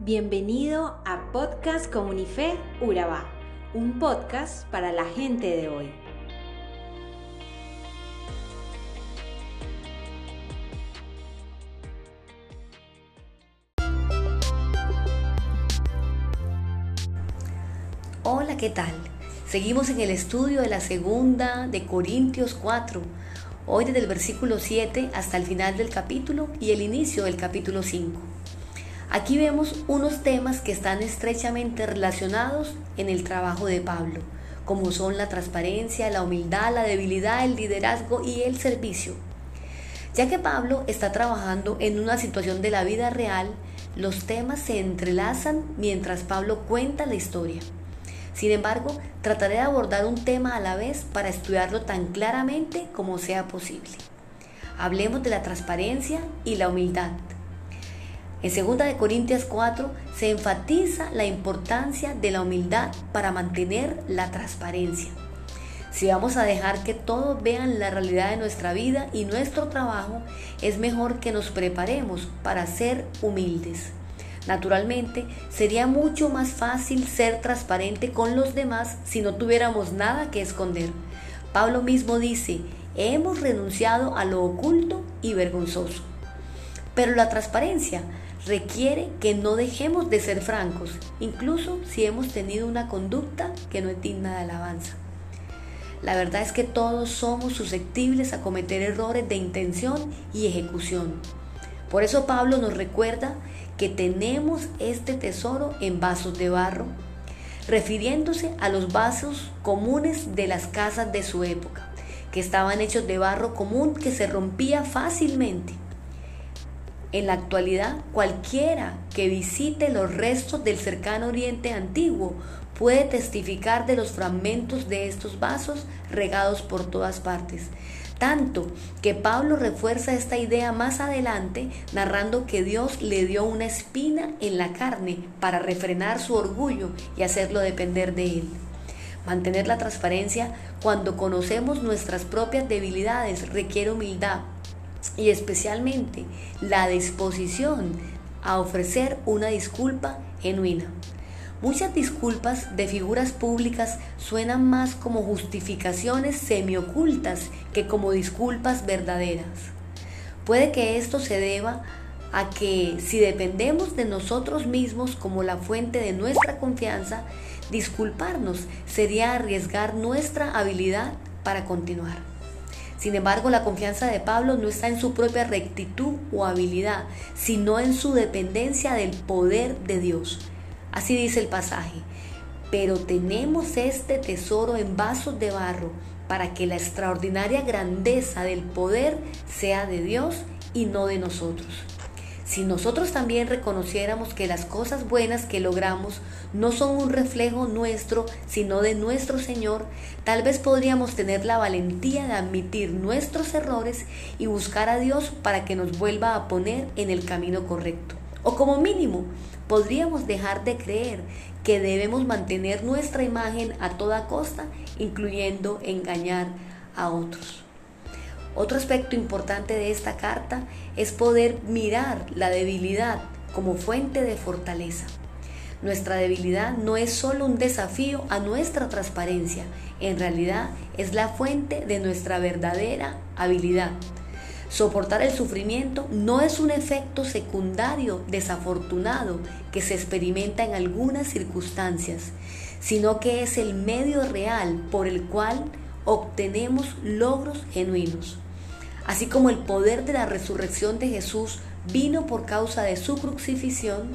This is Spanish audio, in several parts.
Bienvenido a Podcast Comunife Urabá, un podcast para la gente de hoy. Hola, ¿qué tal? Seguimos en el estudio de la segunda de Corintios 4, hoy desde el versículo 7 hasta el final del capítulo y el inicio del capítulo 5. Aquí vemos unos temas que están estrechamente relacionados en el trabajo de Pablo, como son la transparencia, la humildad, la debilidad, el liderazgo y el servicio. Ya que Pablo está trabajando en una situación de la vida real, los temas se entrelazan mientras Pablo cuenta la historia. Sin embargo, trataré de abordar un tema a la vez para estudiarlo tan claramente como sea posible. Hablemos de la transparencia y la humildad. En 2 Corintios 4 se enfatiza la importancia de la humildad para mantener la transparencia. Si vamos a dejar que todos vean la realidad de nuestra vida y nuestro trabajo, es mejor que nos preparemos para ser humildes. Naturalmente, sería mucho más fácil ser transparente con los demás si no tuviéramos nada que esconder. Pablo mismo dice, hemos renunciado a lo oculto y vergonzoso. Pero la transparencia requiere que no dejemos de ser francos, incluso si hemos tenido una conducta que no es digna de alabanza. La verdad es que todos somos susceptibles a cometer errores de intención y ejecución. Por eso Pablo nos recuerda que tenemos este tesoro en vasos de barro, refiriéndose a los vasos comunes de las casas de su época, que estaban hechos de barro común que se rompía fácilmente. En la actualidad, cualquiera que visite los restos del cercano Oriente Antiguo puede testificar de los fragmentos de estos vasos regados por todas partes. Tanto que Pablo refuerza esta idea más adelante narrando que Dios le dio una espina en la carne para refrenar su orgullo y hacerlo depender de él. Mantener la transparencia cuando conocemos nuestras propias debilidades requiere humildad, y especialmente la disposición a ofrecer una disculpa genuina. Muchas disculpas de figuras públicas suenan más como justificaciones semiocultas que como disculpas verdaderas. Puede que esto se deba a que si dependemos de nosotros mismos como la fuente de nuestra confianza, disculparnos sería arriesgar nuestra habilidad para continuar. Sin embargo, la confianza de Pablo no está en su propia rectitud o habilidad, sino en su dependencia del poder de Dios. Así dice el pasaje. Pero tenemos este tesoro en vasos de barro para que la extraordinaria grandeza del poder sea de Dios y no de nosotros. Si nosotros también reconociéramos que las cosas buenas que logramos no son un reflejo nuestro, sino de nuestro Señor, tal vez podríamos tener la valentía de admitir nuestros errores y buscar a Dios para que nos vuelva a poner en el camino correcto. O como mínimo, podríamos dejar de creer que debemos mantener nuestra imagen a toda costa, incluyendo engañar a otros. Otro aspecto importante de esta carta es poder mirar la debilidad como fuente de fortaleza. Nuestra debilidad no es solo un desafío a nuestra transparencia, en realidad es la fuente de nuestra verdadera habilidad. Soportar el sufrimiento no es un efecto secundario desafortunado que se experimenta en algunas circunstancias, sino que es el medio real por el cual obtenemos logros genuinos. Así como el poder de la resurrección de Jesús vino por causa de su crucifixión,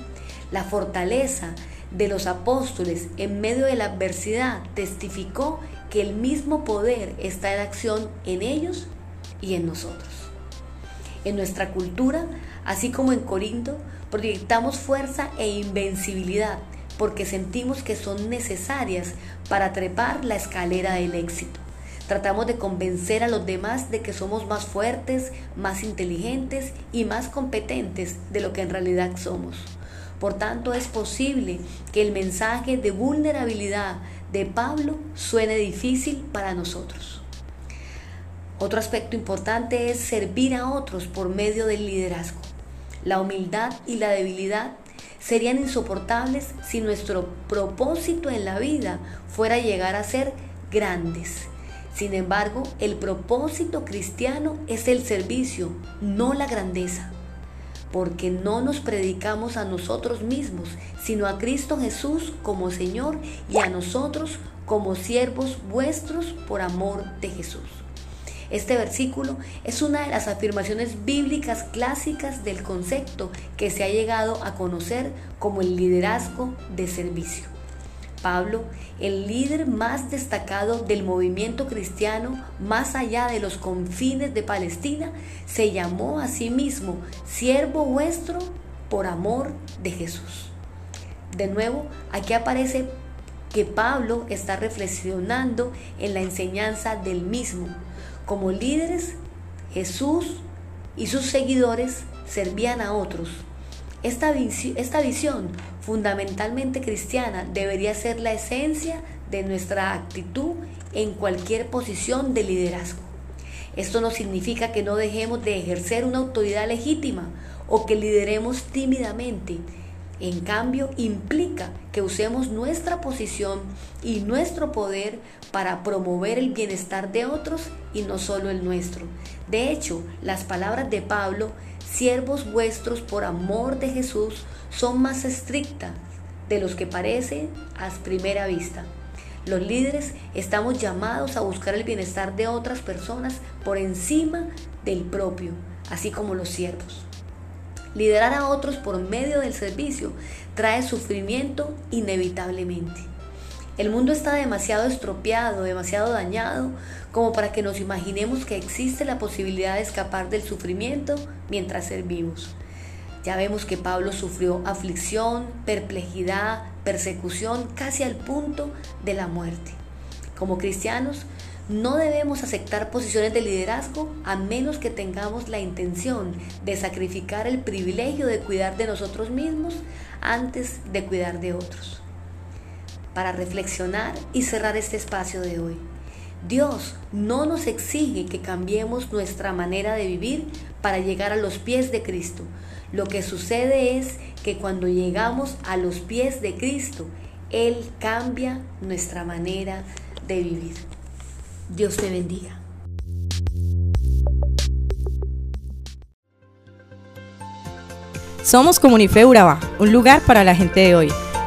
la fortaleza de los apóstoles en medio de la adversidad testificó que el mismo poder está en acción en ellos y en nosotros. En nuestra cultura, así como en Corinto, proyectamos fuerza e invencibilidad porque sentimos que son necesarias para trepar la escalera del éxito. Tratamos de convencer a los demás de que somos más fuertes, más inteligentes y más competentes de lo que en realidad somos. Por tanto, es posible que el mensaje de vulnerabilidad de Pablo suene difícil para nosotros. Otro aspecto importante es servir a otros por medio del liderazgo. La humildad y la debilidad serían insoportables si nuestro propósito en la vida fuera llegar a ser grandes. Sin embargo, el propósito cristiano es el servicio, no la grandeza porque no nos predicamos a nosotros mismos, sino a Cristo Jesús como Señor y a nosotros como siervos vuestros por amor de Jesús. Este versículo es una de las afirmaciones bíblicas clásicas del concepto que se ha llegado a conocer como el liderazgo de servicio. Pablo, el líder más destacado del movimiento cristiano más allá de los confines de Palestina, se llamó a sí mismo siervo vuestro por amor de Jesús. De nuevo, aquí aparece que Pablo está reflexionando en la enseñanza del mismo. Como líderes, Jesús y sus seguidores servían a otros esta, esta visión fundamentalmente cristiana debería ser la esencia de nuestra actitud en cualquier posición de liderazgo. Esto no significa que no dejemos de ejercer una autoridad legítima o que lideremos tímidamente. En cambio, implica que usemos nuestra posición y nuestro poder para promover el bienestar de otros y no solo el nuestro. De hecho, las palabras de Pablo siervos vuestros por amor de Jesús son más estrictas de los que parecen a primera vista. Los líderes estamos llamados a buscar el bienestar de otras personas por encima del propio, así como los siervos. Liderar a otros por medio del servicio trae sufrimiento inevitablemente. El mundo está demasiado estropeado, demasiado dañado, como para que nos imaginemos que existe la posibilidad de escapar del sufrimiento mientras servimos. Ya vemos que Pablo sufrió aflicción, perplejidad, persecución, casi al punto de la muerte. Como cristianos, no debemos aceptar posiciones de liderazgo a menos que tengamos la intención de sacrificar el privilegio de cuidar de nosotros mismos antes de cuidar de otros para reflexionar y cerrar este espacio de hoy. Dios no nos exige que cambiemos nuestra manera de vivir para llegar a los pies de Cristo. Lo que sucede es que cuando llegamos a los pies de Cristo, Él cambia nuestra manera de vivir. Dios te bendiga. Somos Comunife Urabá, un lugar para la gente de hoy.